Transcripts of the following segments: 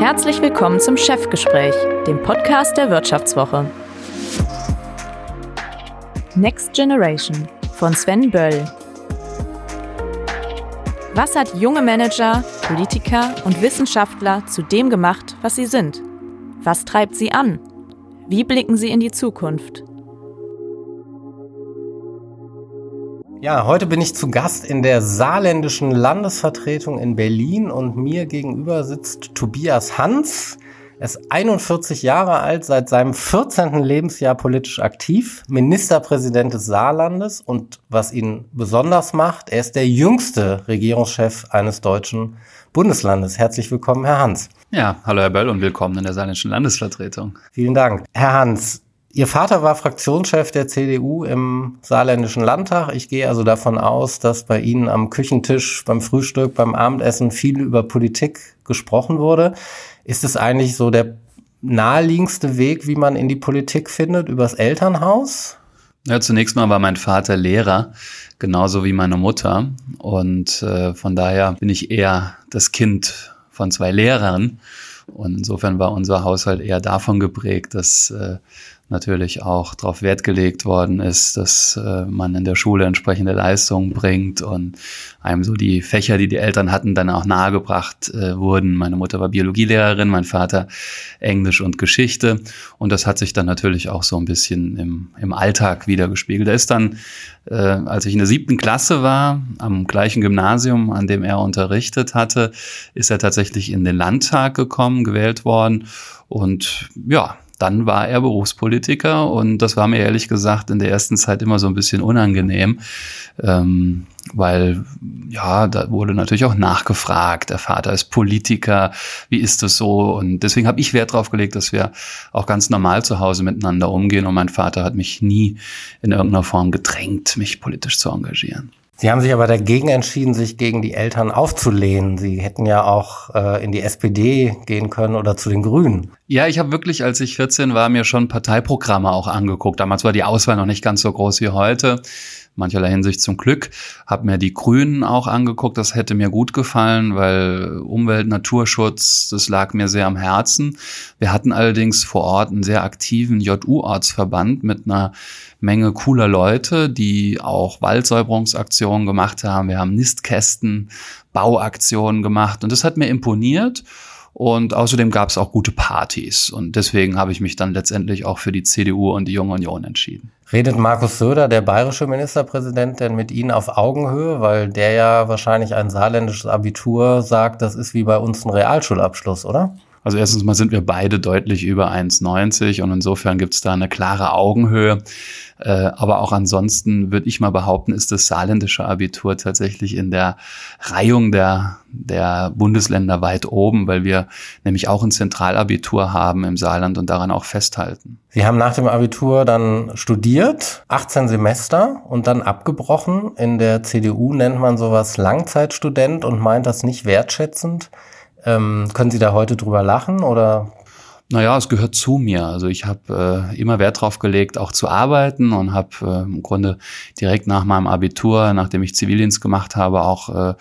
Herzlich willkommen zum Chefgespräch, dem Podcast der Wirtschaftswoche. Next Generation von Sven Böll. Was hat junge Manager, Politiker und Wissenschaftler zu dem gemacht, was sie sind? Was treibt sie an? Wie blicken sie in die Zukunft? Ja, heute bin ich zu Gast in der saarländischen Landesvertretung in Berlin und mir gegenüber sitzt Tobias Hans. Er ist 41 Jahre alt, seit seinem 14. Lebensjahr politisch aktiv, Ministerpräsident des Saarlandes und was ihn besonders macht, er ist der jüngste Regierungschef eines deutschen Bundeslandes. Herzlich willkommen, Herr Hans. Ja, hallo Herr Böll und willkommen in der saarländischen Landesvertretung. Vielen Dank. Herr Hans, Ihr Vater war Fraktionschef der CDU im saarländischen Landtag. Ich gehe also davon aus, dass bei Ihnen am Küchentisch, beim Frühstück, beim Abendessen viel über Politik gesprochen wurde. Ist es eigentlich so der naheliegendste Weg, wie man in die Politik findet, übers Elternhaus? Ja, zunächst mal war mein Vater Lehrer, genauso wie meine Mutter. Und äh, von daher bin ich eher das Kind von zwei Lehrern. Und insofern war unser Haushalt eher davon geprägt, dass äh, natürlich auch darauf Wert gelegt worden ist, dass äh, man in der Schule entsprechende Leistungen bringt und einem so die Fächer, die die Eltern hatten, dann auch nahegebracht äh, wurden. Meine Mutter war Biologielehrerin, mein Vater Englisch und Geschichte und das hat sich dann natürlich auch so ein bisschen im, im Alltag wiedergespiegelt. Er ist dann, äh, als ich in der siebten Klasse war, am gleichen Gymnasium, an dem er unterrichtet hatte, ist er tatsächlich in den Landtag gekommen, gewählt worden und ja, dann war er Berufspolitiker und das war mir ehrlich gesagt in der ersten Zeit immer so ein bisschen unangenehm, ähm, weil ja, da wurde natürlich auch nachgefragt, der Vater ist Politiker, wie ist das so? Und deswegen habe ich Wert darauf gelegt, dass wir auch ganz normal zu Hause miteinander umgehen und mein Vater hat mich nie in irgendeiner Form gedrängt, mich politisch zu engagieren. Sie haben sich aber dagegen entschieden, sich gegen die Eltern aufzulehnen. Sie hätten ja auch äh, in die SPD gehen können oder zu den Grünen. Ja, ich habe wirklich, als ich 14 war, mir schon Parteiprogramme auch angeguckt. Damals war die Auswahl noch nicht ganz so groß wie heute mancherlei Hinsicht zum Glück. Habe mir die Grünen auch angeguckt, das hätte mir gut gefallen, weil Umwelt, Naturschutz, das lag mir sehr am Herzen. Wir hatten allerdings vor Ort einen sehr aktiven JU-Ortsverband mit einer Menge cooler Leute, die auch Waldsäuberungsaktionen gemacht haben. Wir haben Nistkästen, Bauaktionen gemacht und das hat mir imponiert. Und außerdem gab es auch gute Partys. Und deswegen habe ich mich dann letztendlich auch für die CDU und die Junge Union entschieden. Redet Markus Söder, der bayerische Ministerpräsident, denn mit Ihnen auf Augenhöhe? Weil der ja wahrscheinlich ein saarländisches Abitur sagt, das ist wie bei uns ein Realschulabschluss, oder? Also erstens mal sind wir beide deutlich über 1,90 und insofern gibt es da eine klare Augenhöhe. Äh, aber auch ansonsten würde ich mal behaupten, ist das saarländische Abitur tatsächlich in der Reihung der, der Bundesländer weit oben, weil wir nämlich auch ein Zentralabitur haben im Saarland und daran auch festhalten. Sie haben nach dem Abitur dann studiert, 18 Semester und dann abgebrochen. In der CDU nennt man sowas Langzeitstudent und meint das nicht wertschätzend. Ähm, können Sie da heute drüber lachen oder? Naja, es gehört zu mir. Also ich habe äh, immer Wert drauf gelegt, auch zu arbeiten und habe äh, im Grunde direkt nach meinem Abitur, nachdem ich Zivildienst gemacht habe, auch äh,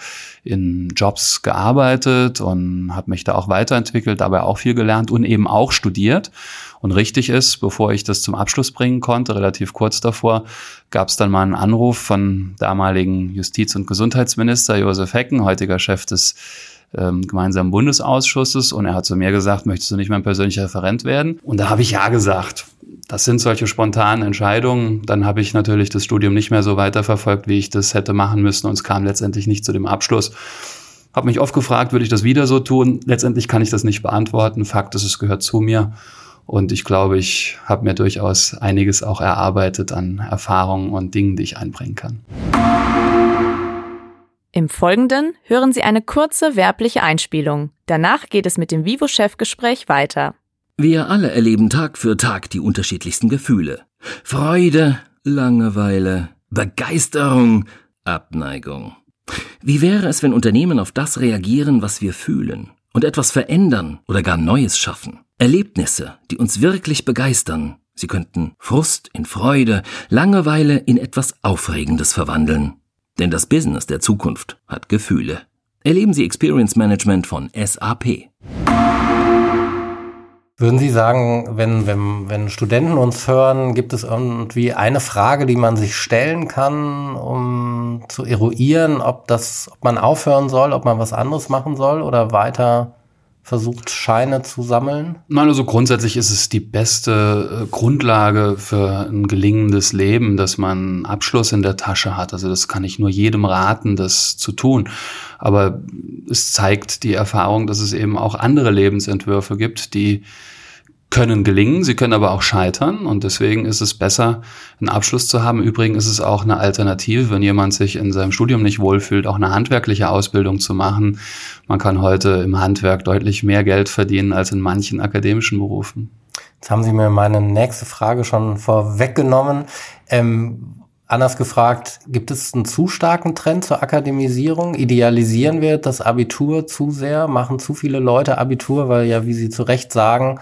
in Jobs gearbeitet und habe mich da auch weiterentwickelt, dabei auch viel gelernt und eben auch studiert. Und richtig ist, bevor ich das zum Abschluss bringen konnte, relativ kurz davor, gab es dann mal einen Anruf von damaligen Justiz- und Gesundheitsminister Josef Hecken, heutiger Chef des ähm, gemeinsamen Bundesausschusses und er hat zu mir gesagt, möchtest du nicht mein persönlicher Referent werden? Und da habe ich ja gesagt. Das sind solche spontanen Entscheidungen. Dann habe ich natürlich das Studium nicht mehr so weiterverfolgt, wie ich das hätte machen müssen und es kam letztendlich nicht zu dem Abschluss. Habe mich oft gefragt, würde ich das wieder so tun? Letztendlich kann ich das nicht beantworten. Fakt ist, es gehört zu mir. Und ich glaube, ich habe mir durchaus einiges auch erarbeitet an Erfahrungen und Dingen, die ich einbringen kann. Im Folgenden hören Sie eine kurze werbliche Einspielung. Danach geht es mit dem Vivo-Chefgespräch weiter. Wir alle erleben Tag für Tag die unterschiedlichsten Gefühle. Freude, Langeweile, Begeisterung, Abneigung. Wie wäre es, wenn Unternehmen auf das reagieren, was wir fühlen und etwas verändern oder gar Neues schaffen? Erlebnisse, die uns wirklich begeistern. Sie könnten Frust in Freude, Langeweile in etwas Aufregendes verwandeln. Denn das Business der Zukunft hat Gefühle. Erleben Sie Experience Management von SAP. Würden Sie sagen, wenn, wenn, wenn Studenten uns hören, gibt es irgendwie eine Frage, die man sich stellen kann, um zu eruieren, ob das, ob man aufhören soll, ob man was anderes machen soll oder weiter versucht, Scheine zu sammeln? Nein, also grundsätzlich ist es die beste äh, Grundlage für ein gelingendes Leben, dass man Abschluss in der Tasche hat. Also das kann ich nur jedem raten, das zu tun. Aber es zeigt die Erfahrung, dass es eben auch andere Lebensentwürfe gibt, die können gelingen, sie können aber auch scheitern und deswegen ist es besser, einen Abschluss zu haben. Übrigens ist es auch eine Alternative, wenn jemand sich in seinem Studium nicht wohlfühlt, auch eine handwerkliche Ausbildung zu machen. Man kann heute im Handwerk deutlich mehr Geld verdienen als in manchen akademischen Berufen. Jetzt haben Sie mir meine nächste Frage schon vorweggenommen. Ähm, anders gefragt, gibt es einen zu starken Trend zur Akademisierung? Idealisieren wir das Abitur zu sehr? Machen zu viele Leute Abitur, weil ja, wie Sie zu Recht sagen,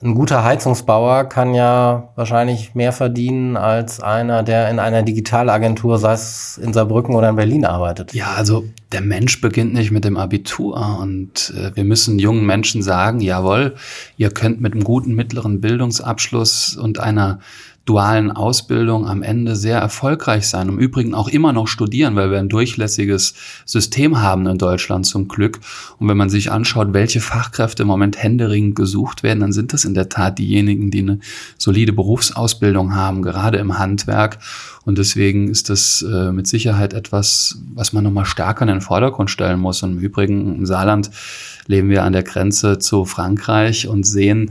ein guter Heizungsbauer kann ja wahrscheinlich mehr verdienen als einer, der in einer Digitalagentur, sei es in Saarbrücken oder in Berlin arbeitet. Ja, also der Mensch beginnt nicht mit dem Abitur und äh, wir müssen jungen Menschen sagen, jawohl, ihr könnt mit einem guten mittleren Bildungsabschluss und einer dualen Ausbildung am Ende sehr erfolgreich sein. Im Übrigen auch immer noch studieren, weil wir ein durchlässiges System haben in Deutschland zum Glück. Und wenn man sich anschaut, welche Fachkräfte im Moment händeringend gesucht werden, dann sind das in der Tat diejenigen, die eine solide Berufsausbildung haben, gerade im Handwerk. Und deswegen ist das äh, mit Sicherheit etwas, was man nochmal stärker in den Vordergrund stellen muss. Und im Übrigen im Saarland leben wir an der Grenze zu Frankreich und sehen,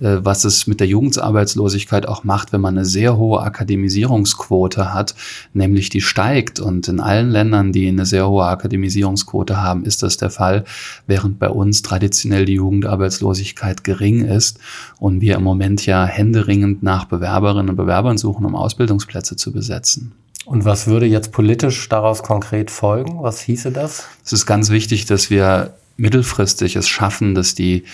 was es mit der Jugendarbeitslosigkeit auch macht, wenn man eine sehr hohe Akademisierungsquote hat, nämlich die steigt. Und in allen Ländern, die eine sehr hohe Akademisierungsquote haben, ist das der Fall, während bei uns traditionell die Jugendarbeitslosigkeit gering ist und wir im Moment ja händeringend nach Bewerberinnen und Bewerbern suchen, um Ausbildungsplätze zu besetzen. Und was würde jetzt politisch daraus konkret folgen? Was hieße das? Es ist ganz wichtig, dass wir mittelfristig es schaffen, dass die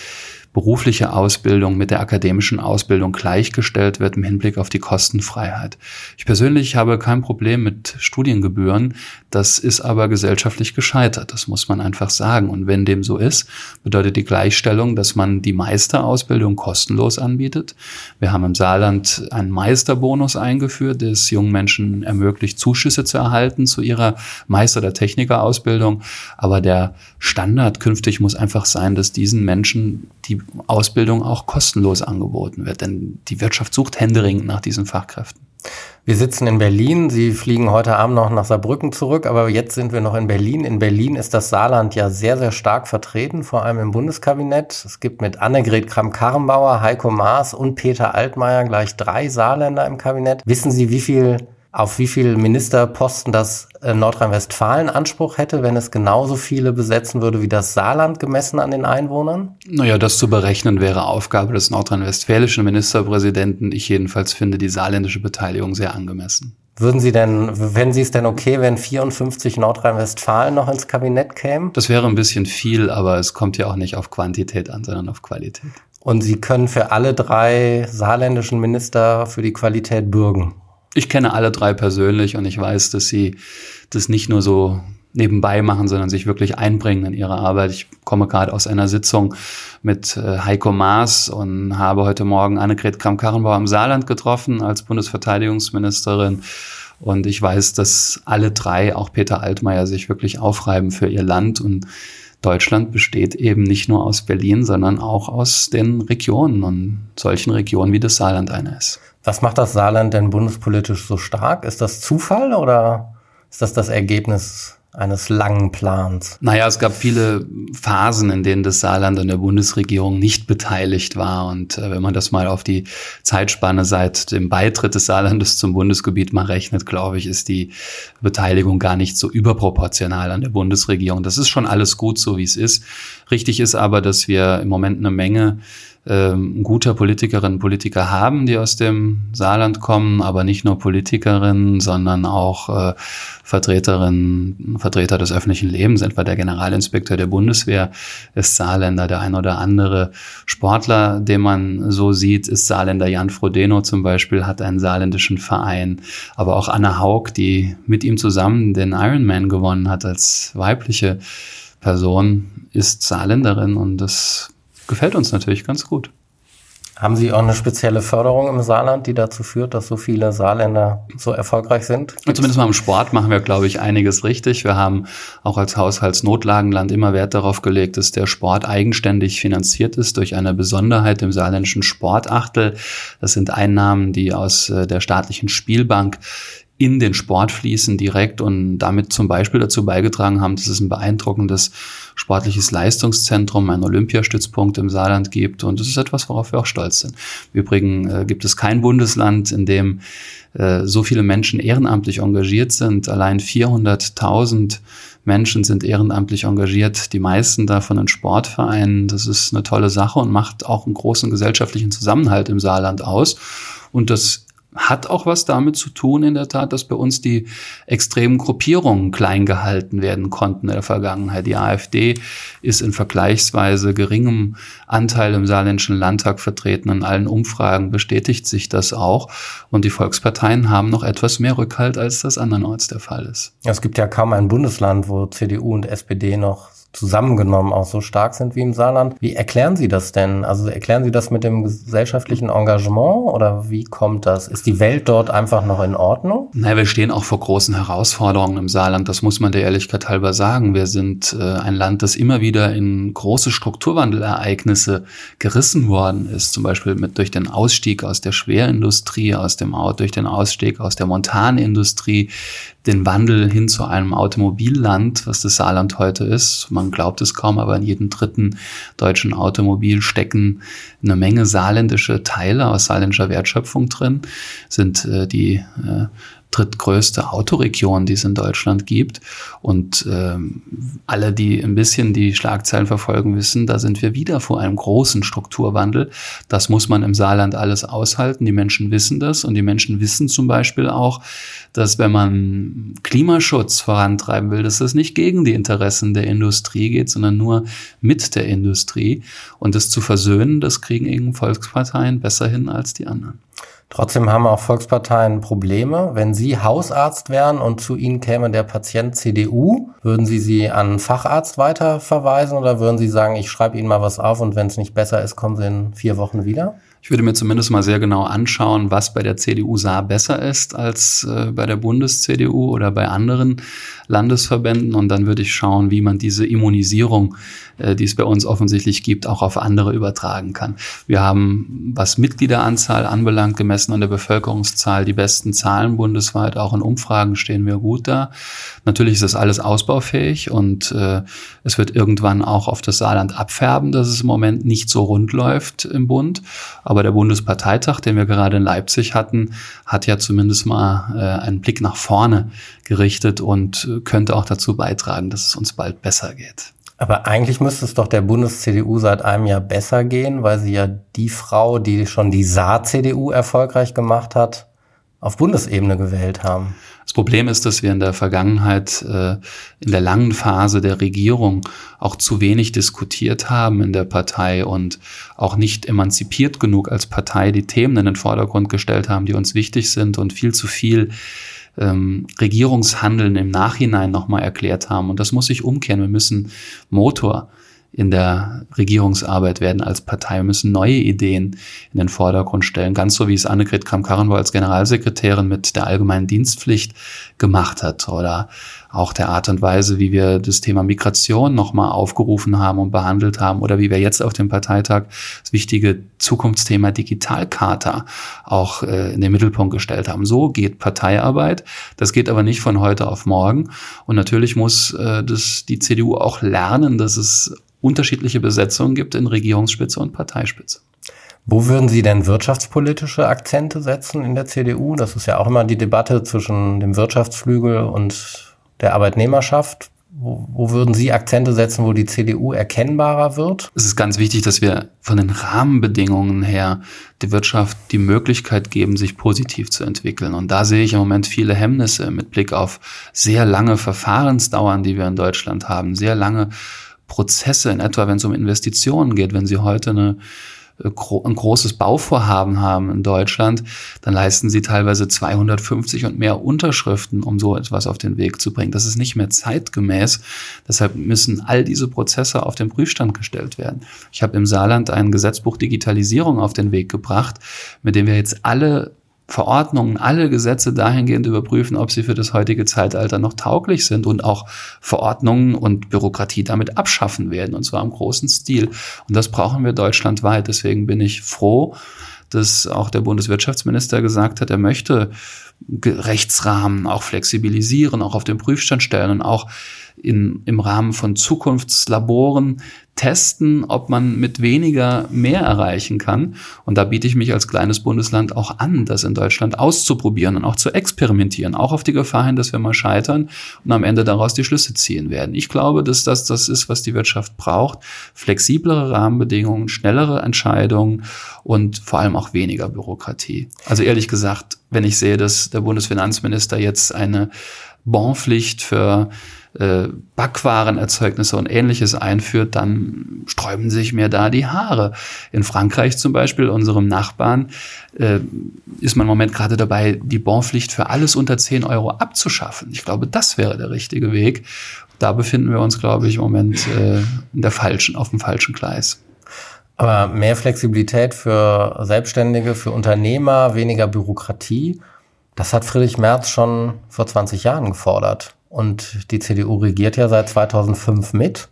berufliche Ausbildung mit der akademischen Ausbildung gleichgestellt wird im Hinblick auf die Kostenfreiheit. Ich persönlich habe kein Problem mit Studiengebühren. Das ist aber gesellschaftlich gescheitert. Das muss man einfach sagen. Und wenn dem so ist, bedeutet die Gleichstellung, dass man die Meisterausbildung kostenlos anbietet. Wir haben im Saarland einen Meisterbonus eingeführt, der es jungen Menschen ermöglicht, Zuschüsse zu erhalten zu ihrer Meister- oder Technikerausbildung. Aber der Standard künftig muss einfach sein, dass diesen Menschen die Ausbildung auch kostenlos angeboten wird. Denn die Wirtschaft sucht händeringend nach diesen Fachkräften. Wir sitzen in Berlin. Sie fliegen heute Abend noch nach Saarbrücken zurück, aber jetzt sind wir noch in Berlin. In Berlin ist das Saarland ja sehr, sehr stark vertreten, vor allem im Bundeskabinett. Es gibt mit Annegret Kramp-Karrenbauer, Heiko Maas und Peter Altmaier gleich drei Saarländer im Kabinett. Wissen Sie, wie viel auf wie viele Ministerposten das äh, Nordrhein-Westfalen Anspruch hätte, wenn es genauso viele besetzen würde wie das Saarland gemessen an den Einwohnern? Naja, das zu berechnen wäre Aufgabe des nordrhein-westfälischen Ministerpräsidenten. Ich jedenfalls finde die saarländische Beteiligung sehr angemessen. Würden Sie denn, wenn Sie es denn okay, wenn 54 Nordrhein-Westfalen noch ins Kabinett kämen? Das wäre ein bisschen viel, aber es kommt ja auch nicht auf Quantität an, sondern auf Qualität. Und Sie können für alle drei saarländischen Minister für die Qualität bürgen? Ich kenne alle drei persönlich und ich weiß, dass sie das nicht nur so nebenbei machen, sondern sich wirklich einbringen in ihre Arbeit. Ich komme gerade aus einer Sitzung mit äh, Heiko Maas und habe heute Morgen Annegret Kramp-Karrenbauer im Saarland getroffen als Bundesverteidigungsministerin. Und ich weiß, dass alle drei, auch Peter Altmaier, sich wirklich aufreiben für ihr Land. Und Deutschland besteht eben nicht nur aus Berlin, sondern auch aus den Regionen und solchen Regionen wie das Saarland eine ist. Was macht das Saarland denn bundespolitisch so stark? Ist das Zufall oder ist das das Ergebnis eines langen Plans? Naja, es gab viele Phasen, in denen das Saarland an der Bundesregierung nicht beteiligt war. Und äh, wenn man das mal auf die Zeitspanne seit dem Beitritt des Saarlandes zum Bundesgebiet mal rechnet, glaube ich, ist die Beteiligung gar nicht so überproportional an der Bundesregierung. Das ist schon alles gut, so wie es ist. Richtig ist aber, dass wir im Moment eine Menge ähm, guter Politikerinnen und Politiker haben, die aus dem Saarland kommen, aber nicht nur Politikerinnen, sondern auch äh, Vertreterinnen, Vertreter des öffentlichen Lebens, etwa der Generalinspektor der Bundeswehr ist Saarländer, der ein oder andere Sportler, den man so sieht, ist Saarländer. Jan Frodeno zum Beispiel hat einen saarländischen Verein, aber auch Anna Haug, die mit ihm zusammen den Ironman gewonnen hat als weibliche Person, ist Saarländerin und das gefällt uns natürlich ganz gut. Haben Sie auch eine spezielle Förderung im Saarland, die dazu führt, dass so viele Saarländer so erfolgreich sind? Gibt's? Zumindest mal im Sport machen wir, glaube ich, einiges richtig. Wir haben auch als Haushaltsnotlagenland immer Wert darauf gelegt, dass der Sport eigenständig finanziert ist durch eine Besonderheit im saarländischen Sportachtel. Das sind Einnahmen, die aus äh, der staatlichen Spielbank in den Sport fließen direkt und damit zum Beispiel dazu beigetragen haben, dass es ein beeindruckendes sportliches Leistungszentrum, ein Olympiastützpunkt im Saarland gibt. Und das ist etwas, worauf wir auch stolz sind. Im Übrigen äh, gibt es kein Bundesland, in dem äh, so viele Menschen ehrenamtlich engagiert sind. Allein 400.000 Menschen sind ehrenamtlich engagiert, die meisten davon in Sportvereinen. Das ist eine tolle Sache und macht auch einen großen gesellschaftlichen Zusammenhalt im Saarland aus. Und das hat auch was damit zu tun, in der Tat, dass bei uns die extremen Gruppierungen klein gehalten werden konnten in der Vergangenheit. Die AfD ist in vergleichsweise geringem Anteil im saarländischen Landtag vertreten. In allen Umfragen bestätigt sich das auch. Und die Volksparteien haben noch etwas mehr Rückhalt, als das andernorts der Fall ist. Es gibt ja kaum ein Bundesland, wo CDU und SPD noch zusammengenommen auch so stark sind wie im Saarland. Wie erklären Sie das denn? Also erklären Sie das mit dem gesellschaftlichen Engagement oder wie kommt das? Ist die Welt dort einfach noch in Ordnung? Naja, wir stehen auch vor großen Herausforderungen im Saarland. Das muss man der Ehrlichkeit halber sagen. Wir sind äh, ein Land, das immer wieder in große Strukturwandelereignisse gerissen worden ist. Zum Beispiel mit, durch den Ausstieg aus der Schwerindustrie, aus dem durch den Ausstieg aus der Montanindustrie, den Wandel hin zu einem Automobilland, was das Saarland heute ist. Man glaubt es kaum, aber in jedem dritten deutschen Automobil stecken eine Menge saarländische Teile aus saarländischer Wertschöpfung drin, sind äh, die äh, drittgrößte Autoregion, die es in Deutschland gibt. Und ähm, alle, die ein bisschen die Schlagzeilen verfolgen, wissen, da sind wir wieder vor einem großen Strukturwandel. Das muss man im Saarland alles aushalten. Die Menschen wissen das und die Menschen wissen zum Beispiel auch, dass wenn man Klimaschutz vorantreiben will, dass das nicht gegen die Interessen der Industrie geht, sondern nur mit der Industrie. Und das zu versöhnen, das kriegen eben Volksparteien besser hin als die anderen. Trotzdem haben auch Volksparteien Probleme. Wenn Sie Hausarzt wären und zu Ihnen käme der Patient CDU, würden Sie sie an einen Facharzt weiterverweisen oder würden Sie sagen, ich schreibe Ihnen mal was auf und wenn es nicht besser ist, kommen Sie in vier Wochen wieder? Ich würde mir zumindest mal sehr genau anschauen, was bei der CDU Saar besser ist als äh, bei der Bundes-CDU oder bei anderen Landesverbänden. Und dann würde ich schauen, wie man diese Immunisierung, äh, die es bei uns offensichtlich gibt, auch auf andere übertragen kann. Wir haben, was Mitgliederanzahl anbelangt, gemessen an der Bevölkerungszahl, die besten Zahlen bundesweit. Auch in Umfragen stehen wir gut da. Natürlich ist das alles ausbaufähig und äh, es wird irgendwann auch auf das Saarland abfärben, dass es im Moment nicht so rund läuft im Bund. Aber aber der Bundesparteitag, den wir gerade in Leipzig hatten, hat ja zumindest mal äh, einen Blick nach vorne gerichtet und äh, könnte auch dazu beitragen, dass es uns bald besser geht. Aber eigentlich müsste es doch der Bundes-CDU seit einem Jahr besser gehen, weil sie ja die Frau, die schon die Saar-CDU erfolgreich gemacht hat, auf Bundesebene gewählt haben. Das Problem ist, dass wir in der Vergangenheit äh, in der langen Phase der Regierung auch zu wenig diskutiert haben in der Partei und auch nicht emanzipiert genug als Partei die Themen in den Vordergrund gestellt haben, die uns wichtig sind und viel zu viel ähm, Regierungshandeln im Nachhinein nochmal erklärt haben. Und das muss sich umkehren. Wir müssen Motor in der Regierungsarbeit werden als Partei. Wir müssen neue Ideen in den Vordergrund stellen. Ganz so wie es Annegret Kramp-Karrenbauer als Generalsekretärin mit der allgemeinen Dienstpflicht gemacht hat oder auch der Art und Weise, wie wir das Thema Migration nochmal aufgerufen haben und behandelt haben oder wie wir jetzt auf dem Parteitag das wichtige Zukunftsthema Digitalkarte auch äh, in den Mittelpunkt gestellt haben. So geht Parteiarbeit. Das geht aber nicht von heute auf morgen. Und natürlich muss äh, das, die CDU auch lernen, dass es unterschiedliche Besetzungen gibt in Regierungsspitze und Parteispitze. Wo würden Sie denn wirtschaftspolitische Akzente setzen in der CDU? Das ist ja auch immer die Debatte zwischen dem Wirtschaftsflügel und der Arbeitnehmerschaft. Wo, wo, würden Sie Akzente setzen, wo die CDU erkennbarer wird? Es ist ganz wichtig, dass wir von den Rahmenbedingungen her der Wirtschaft die Möglichkeit geben, sich positiv zu entwickeln. Und da sehe ich im Moment viele Hemmnisse mit Blick auf sehr lange Verfahrensdauern, die wir in Deutschland haben, sehr lange Prozesse, in etwa wenn es um Investitionen geht. Wenn Sie heute eine äh, ein großes Bauvorhaben haben in Deutschland, dann leisten sie teilweise 250 und mehr Unterschriften, um so etwas auf den Weg zu bringen. Das ist nicht mehr zeitgemäß. Deshalb müssen all diese Prozesse auf den Prüfstand gestellt werden. Ich habe im Saarland ein Gesetzbuch Digitalisierung auf den Weg gebracht, mit dem wir jetzt alle Verordnungen, alle Gesetze dahingehend überprüfen, ob sie für das heutige Zeitalter noch tauglich sind und auch Verordnungen und Bürokratie damit abschaffen werden, und zwar im großen Stil. Und das brauchen wir deutschlandweit. Deswegen bin ich froh, dass auch der Bundeswirtschaftsminister gesagt hat, er möchte Rechtsrahmen auch flexibilisieren, auch auf den Prüfstand stellen und auch in, im Rahmen von Zukunftslaboren testen, ob man mit weniger mehr erreichen kann. Und da biete ich mich als kleines Bundesland auch an, das in Deutschland auszuprobieren und auch zu experimentieren, auch auf die Gefahr hin, dass wir mal scheitern und am Ende daraus die Schlüsse ziehen werden. Ich glaube, dass das das ist, was die Wirtschaft braucht. Flexiblere Rahmenbedingungen, schnellere Entscheidungen und vor allem auch weniger Bürokratie. Also ehrlich gesagt, wenn ich sehe, dass der Bundesfinanzminister jetzt eine Bonpflicht für äh, Backwarenerzeugnisse und ähnliches einführt, dann sträuben sich mir da die Haare. In Frankreich zum Beispiel, unserem Nachbarn, äh, ist man im Moment gerade dabei, die Bonpflicht für alles unter 10 Euro abzuschaffen. Ich glaube, das wäre der richtige Weg. Da befinden wir uns, glaube ich, im Moment äh, in der falschen, auf dem falschen Gleis. Aber mehr Flexibilität für Selbstständige, für Unternehmer, weniger Bürokratie, das hat Friedrich Merz schon vor 20 Jahren gefordert. Und die CDU regiert ja seit 2005 mit.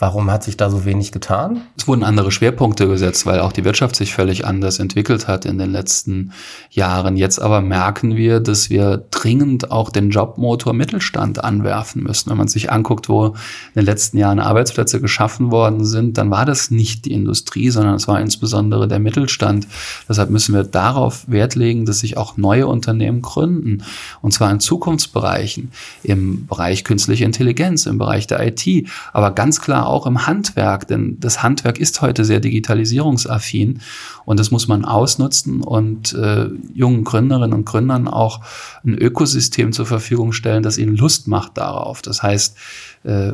Warum hat sich da so wenig getan? Es wurden andere Schwerpunkte gesetzt, weil auch die Wirtschaft sich völlig anders entwickelt hat in den letzten Jahren. Jetzt aber merken wir, dass wir dringend auch den Jobmotor Mittelstand anwerfen müssen. Wenn man sich anguckt, wo in den letzten Jahren Arbeitsplätze geschaffen worden sind, dann war das nicht die Industrie, sondern es war insbesondere der Mittelstand. Deshalb müssen wir darauf Wert legen, dass sich auch neue Unternehmen gründen. Und zwar in Zukunftsbereichen, im Bereich künstliche Intelligenz, im Bereich der IT, aber ganz klar auch im Handwerk, denn das Handwerk ist heute sehr digitalisierungsaffin und das muss man ausnutzen und äh, jungen Gründerinnen und Gründern auch ein Ökosystem zur Verfügung stellen, das ihnen Lust macht darauf. Das heißt, äh,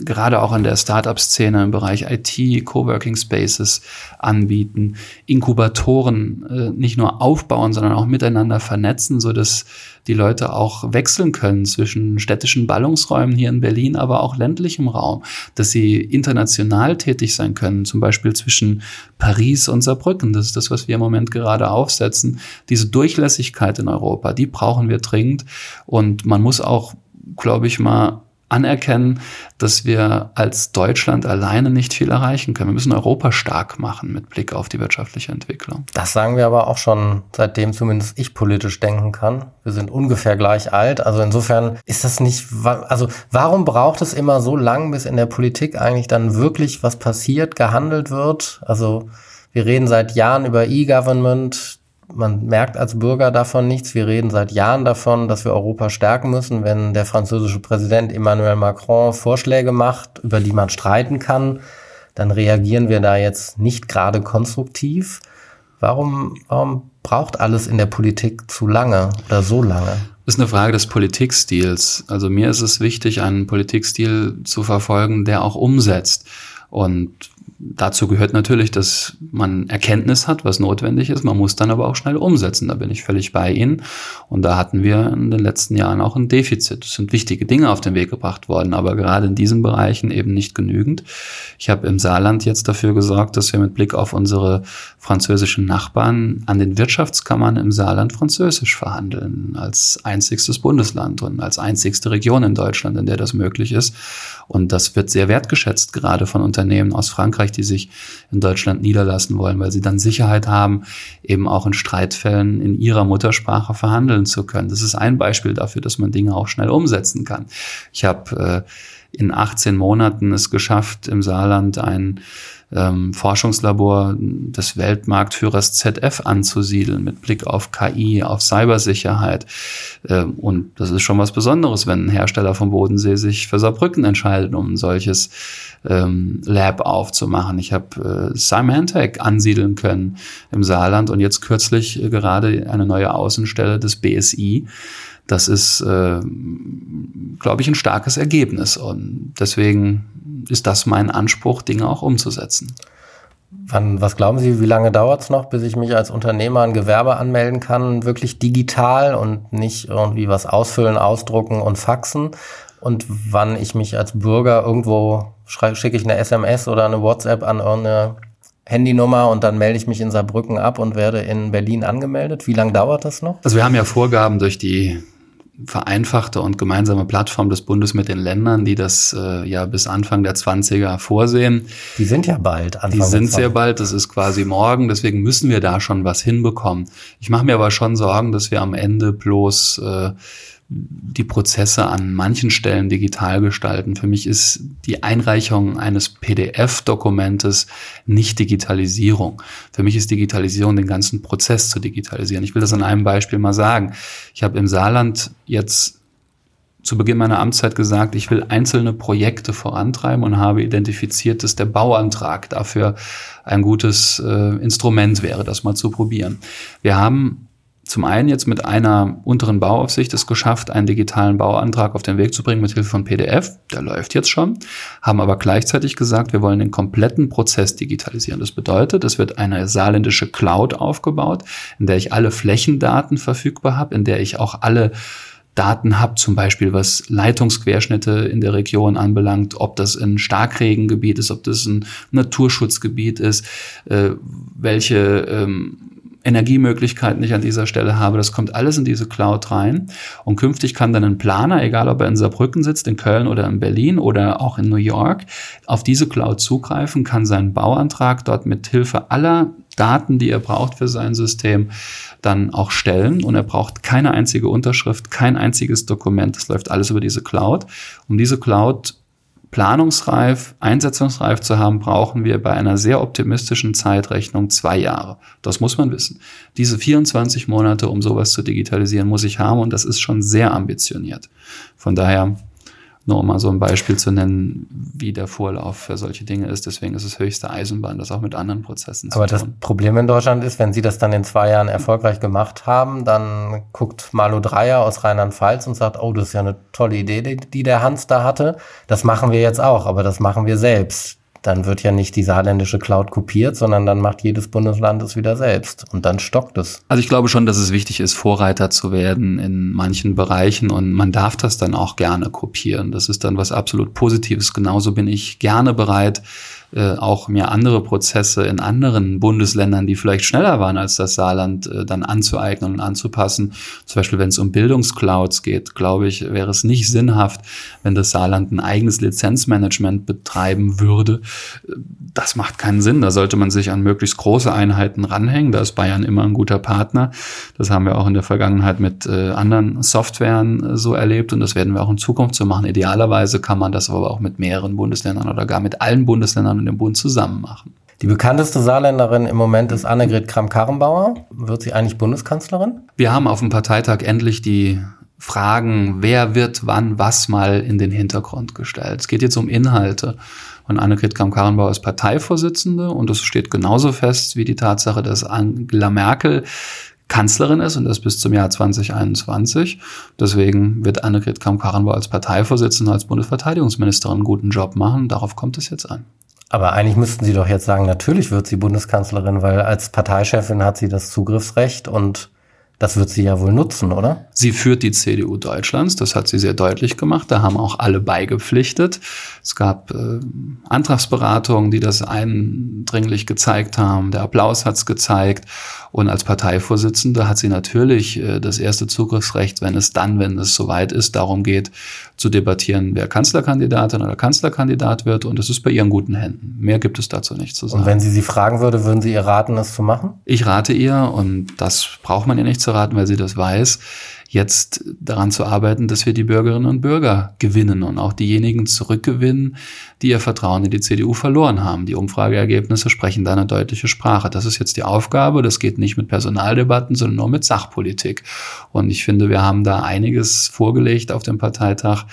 gerade auch in der Startup-Szene im Bereich IT, Coworking Spaces anbieten, Inkubatoren äh, nicht nur aufbauen, sondern auch miteinander vernetzen, so dass die Leute auch wechseln können zwischen städtischen Ballungsräumen hier in Berlin, aber auch ländlichem Raum, dass sie international tätig sein können, zum Beispiel zwischen Paris und Saarbrücken. Das ist das, was wir im Moment gerade aufsetzen. Diese Durchlässigkeit in Europa, die brauchen wir dringend und man muss auch glaube ich mal, anerkennen, dass wir als Deutschland alleine nicht viel erreichen können. Wir müssen Europa stark machen mit Blick auf die wirtschaftliche Entwicklung. Das sagen wir aber auch schon, seitdem zumindest ich politisch denken kann. Wir sind ungefähr gleich alt. Also insofern ist das nicht, also warum braucht es immer so lang, bis in der Politik eigentlich dann wirklich was passiert, gehandelt wird? Also wir reden seit Jahren über E-Government, man merkt als Bürger davon nichts. Wir reden seit Jahren davon, dass wir Europa stärken müssen. Wenn der französische Präsident Emmanuel Macron Vorschläge macht, über die man streiten kann, dann reagieren wir da jetzt nicht gerade konstruktiv. Warum, warum braucht alles in der Politik zu lange oder so lange? Ist eine Frage des Politikstils. Also mir ist es wichtig, einen Politikstil zu verfolgen, der auch umsetzt. Und dazu gehört natürlich, dass man Erkenntnis hat, was notwendig ist. Man muss dann aber auch schnell umsetzen. Da bin ich völlig bei Ihnen. Und da hatten wir in den letzten Jahren auch ein Defizit. Es sind wichtige Dinge auf den Weg gebracht worden, aber gerade in diesen Bereichen eben nicht genügend. Ich habe im Saarland jetzt dafür gesorgt, dass wir mit Blick auf unsere französischen Nachbarn an den Wirtschaftskammern im Saarland Französisch verhandeln, als einzigstes Bundesland und als einzigste Region in Deutschland, in der das möglich ist. Und das wird sehr wertgeschätzt, gerade von Unternehmen aus Frankreich, die sich in Deutschland niederlassen wollen, weil sie dann Sicherheit haben, eben auch in Streitfällen in ihrer Muttersprache verhandeln zu können. Das ist ein Beispiel dafür, dass man Dinge auch schnell umsetzen kann. Ich habe äh, in 18 Monaten es geschafft, im Saarland ein ähm, Forschungslabor des Weltmarktführers ZF anzusiedeln mit Blick auf KI, auf Cybersicherheit. Ähm, und das ist schon was Besonderes, wenn ein Hersteller vom Bodensee sich für Saarbrücken entscheidet, um ein solches ähm, Lab aufzumachen. Ich habe äh, Symantec ansiedeln können im Saarland und jetzt kürzlich äh, gerade eine neue Außenstelle des BSI. Das ist, äh, glaube ich, ein starkes Ergebnis. Und deswegen ist das mein Anspruch, Dinge auch umzusetzen. Wann, was glauben Sie, wie lange dauert es noch, bis ich mich als Unternehmer ein Gewerbe anmelden kann, wirklich digital und nicht irgendwie was ausfüllen, ausdrucken und faxen? Und wann ich mich als Bürger irgendwo schicke ich eine SMS oder eine WhatsApp an irgendeine Handynummer und dann melde ich mich in Saarbrücken ab und werde in Berlin angemeldet. Wie lange dauert das noch? Also wir haben ja Vorgaben durch die vereinfachte und gemeinsame Plattform des Bundes mit den Ländern, die das äh, ja bis Anfang der 20er vorsehen. Die sind ja bald. Anfang die sind sehr bald, das ist quasi morgen, deswegen müssen wir da schon was hinbekommen. Ich mache mir aber schon Sorgen, dass wir am Ende bloß äh, die Prozesse an manchen Stellen digital gestalten. Für mich ist die Einreichung eines PDF-Dokumentes nicht Digitalisierung. Für mich ist Digitalisierung den ganzen Prozess zu digitalisieren. Ich will das an einem Beispiel mal sagen. Ich habe im Saarland jetzt zu Beginn meiner Amtszeit gesagt, ich will einzelne Projekte vorantreiben und habe identifiziert, dass der Bauantrag dafür ein gutes äh, Instrument wäre, das mal zu probieren. Wir haben zum einen jetzt mit einer unteren Bauaufsicht es geschafft, einen digitalen Bauantrag auf den Weg zu bringen mit Hilfe von PDF. Der läuft jetzt schon. Haben aber gleichzeitig gesagt, wir wollen den kompletten Prozess digitalisieren. Das bedeutet, es wird eine saarländische Cloud aufgebaut, in der ich alle Flächendaten verfügbar habe, in der ich auch alle Daten habe, zum Beispiel was Leitungsquerschnitte in der Region anbelangt, ob das ein Starkregengebiet ist, ob das ein Naturschutzgebiet ist, äh, welche ähm, Energiemöglichkeiten ich an dieser Stelle habe. Das kommt alles in diese Cloud rein. Und künftig kann dann ein Planer, egal ob er in Saarbrücken sitzt, in Köln oder in Berlin oder auch in New York, auf diese Cloud zugreifen, kann seinen Bauantrag dort mit Hilfe aller Daten, die er braucht für sein System, dann auch stellen. Und er braucht keine einzige Unterschrift, kein einziges Dokument. Das läuft alles über diese Cloud. Um diese Cloud planungsreif, einsetzungsreif zu haben, brauchen wir bei einer sehr optimistischen Zeitrechnung zwei Jahre. Das muss man wissen. Diese 24 Monate, um sowas zu digitalisieren, muss ich haben und das ist schon sehr ambitioniert. Von daher nur um mal so ein Beispiel zu nennen, wie der Vorlauf für solche Dinge ist. Deswegen ist es höchste Eisenbahn, das auch mit anderen Prozessen Aber zu tun. Aber das Problem in Deutschland ist, wenn Sie das dann in zwei Jahren erfolgreich gemacht haben, dann guckt Malu Dreier aus Rheinland-Pfalz und sagt, oh, das ist ja eine tolle Idee, die, die der Hans da hatte. Das machen wir jetzt auch, aber das machen wir selbst dann wird ja nicht die saarländische Cloud kopiert, sondern dann macht jedes Bundesland es wieder selbst und dann stockt es. Also ich glaube schon, dass es wichtig ist, Vorreiter zu werden in manchen Bereichen und man darf das dann auch gerne kopieren. Das ist dann was absolut Positives. Genauso bin ich gerne bereit, äh, auch mir andere Prozesse in anderen Bundesländern, die vielleicht schneller waren als das Saarland, äh, dann anzueignen und anzupassen. Zum Beispiel, wenn es um Bildungsclouds geht, glaube ich, wäre es nicht sinnhaft, wenn das Saarland ein eigenes Lizenzmanagement betreiben würde. Das macht keinen Sinn. Da sollte man sich an möglichst große Einheiten ranhängen. Da ist Bayern immer ein guter Partner. Das haben wir auch in der Vergangenheit mit äh, anderen Softwaren äh, so erlebt und das werden wir auch in Zukunft so machen. Idealerweise kann man das aber auch mit mehreren Bundesländern oder gar mit allen Bundesländern und dem Bund zusammen machen. Die bekannteste Saarländerin im Moment ist Annegret Kramp-Karrenbauer. Wird sie eigentlich Bundeskanzlerin? Wir haben auf dem Parteitag endlich die Fragen, wer wird wann was mal in den Hintergrund gestellt. Es geht jetzt um Inhalte. Und Annegret Kramp-Karrenbauer ist Parteivorsitzende und das steht genauso fest wie die Tatsache, dass Angela Merkel Kanzlerin ist und das bis zum Jahr 2021. Deswegen wird Annegret Kramp-Karrenbauer als Parteivorsitzende, als Bundesverteidigungsministerin einen guten Job machen. Darauf kommt es jetzt an. Aber eigentlich müssten Sie doch jetzt sagen, natürlich wird sie Bundeskanzlerin, weil als Parteichefin hat sie das Zugriffsrecht und das wird sie ja wohl nutzen, oder? Sie führt die CDU Deutschlands, das hat sie sehr deutlich gemacht. Da haben auch alle beigepflichtet. Es gab äh, Antragsberatungen, die das eindringlich gezeigt haben. Der Applaus hat es gezeigt. Und als Parteivorsitzende hat sie natürlich äh, das erste Zugriffsrecht, wenn es dann, wenn es soweit ist, darum geht, zu debattieren, wer Kanzlerkandidatin oder Kanzlerkandidat wird. Und es ist bei ihren guten Händen. Mehr gibt es dazu nicht zu sagen. Und wenn sie sie fragen würde, würden Sie ihr raten, das zu machen? Ich rate ihr, und das braucht man ihr nicht zu raten, weil sie das weiß, jetzt daran zu arbeiten, dass wir die Bürgerinnen und Bürger gewinnen und auch diejenigen zurückgewinnen, die ihr Vertrauen in die CDU verloren haben. Die Umfrageergebnisse sprechen da eine deutliche Sprache. Das ist jetzt die Aufgabe. Das geht nicht mit Personaldebatten, sondern nur mit Sachpolitik. Und ich finde, wir haben da einiges vorgelegt auf dem Parteitag,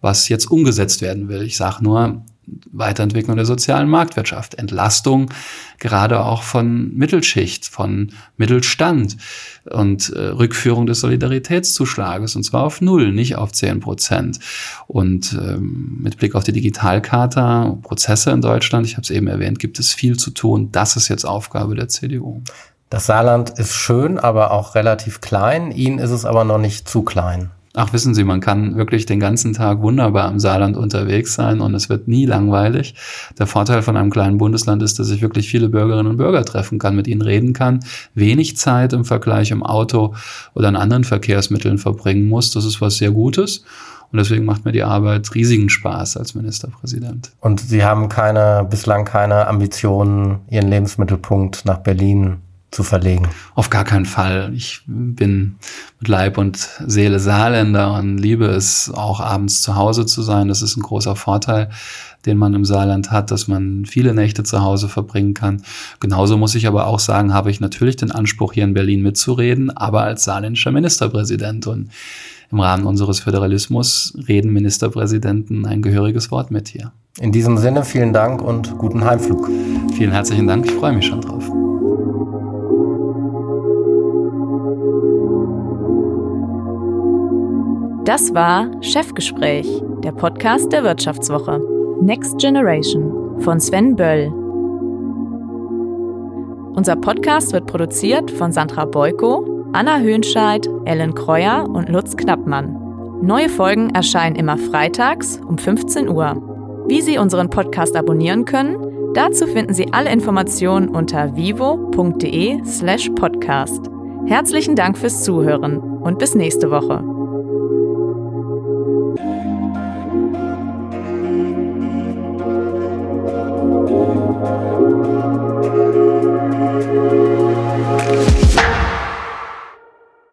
was jetzt umgesetzt werden will. Ich sage nur, Weiterentwicklung der sozialen Marktwirtschaft, Entlastung gerade auch von Mittelschicht, von Mittelstand und äh, Rückführung des Solidaritätszuschlages und zwar auf null, nicht auf zehn Prozent. Und ähm, mit Blick auf die Digitalkarte, Prozesse in Deutschland, ich habe es eben erwähnt, gibt es viel zu tun. Das ist jetzt Aufgabe der CDU. Das Saarland ist schön, aber auch relativ klein. Ihnen ist es aber noch nicht zu klein. Ach, wissen Sie, man kann wirklich den ganzen Tag wunderbar im Saarland unterwegs sein und es wird nie langweilig. Der Vorteil von einem kleinen Bundesland ist, dass ich wirklich viele Bürgerinnen und Bürger treffen kann, mit ihnen reden kann, wenig Zeit im Vergleich im Auto oder an anderen Verkehrsmitteln verbringen muss. Das ist was sehr Gutes. Und deswegen macht mir die Arbeit riesigen Spaß als Ministerpräsident. Und Sie haben keine, bislang keine Ambitionen, Ihren Lebensmittelpunkt nach Berlin zu verlegen? Auf gar keinen Fall. Ich bin mit Leib und Seele Saarländer und liebe es auch abends zu Hause zu sein. Das ist ein großer Vorteil, den man im Saarland hat, dass man viele Nächte zu Hause verbringen kann. Genauso muss ich aber auch sagen, habe ich natürlich den Anspruch, hier in Berlin mitzureden, aber als saarländischer Ministerpräsident. Und im Rahmen unseres Föderalismus reden Ministerpräsidenten ein gehöriges Wort mit hier. In diesem Sinne vielen Dank und guten Heimflug. Vielen herzlichen Dank, ich freue mich schon drauf. Das war Chefgespräch, der Podcast der Wirtschaftswoche. Next Generation von Sven Böll. Unser Podcast wird produziert von Sandra Beuko, Anna Höhnscheid, Ellen Kreuer und Lutz Knappmann. Neue Folgen erscheinen immer freitags um 15 Uhr. Wie Sie unseren Podcast abonnieren können, dazu finden Sie alle Informationen unter vivo.de/podcast. Herzlichen Dank fürs Zuhören und bis nächste Woche.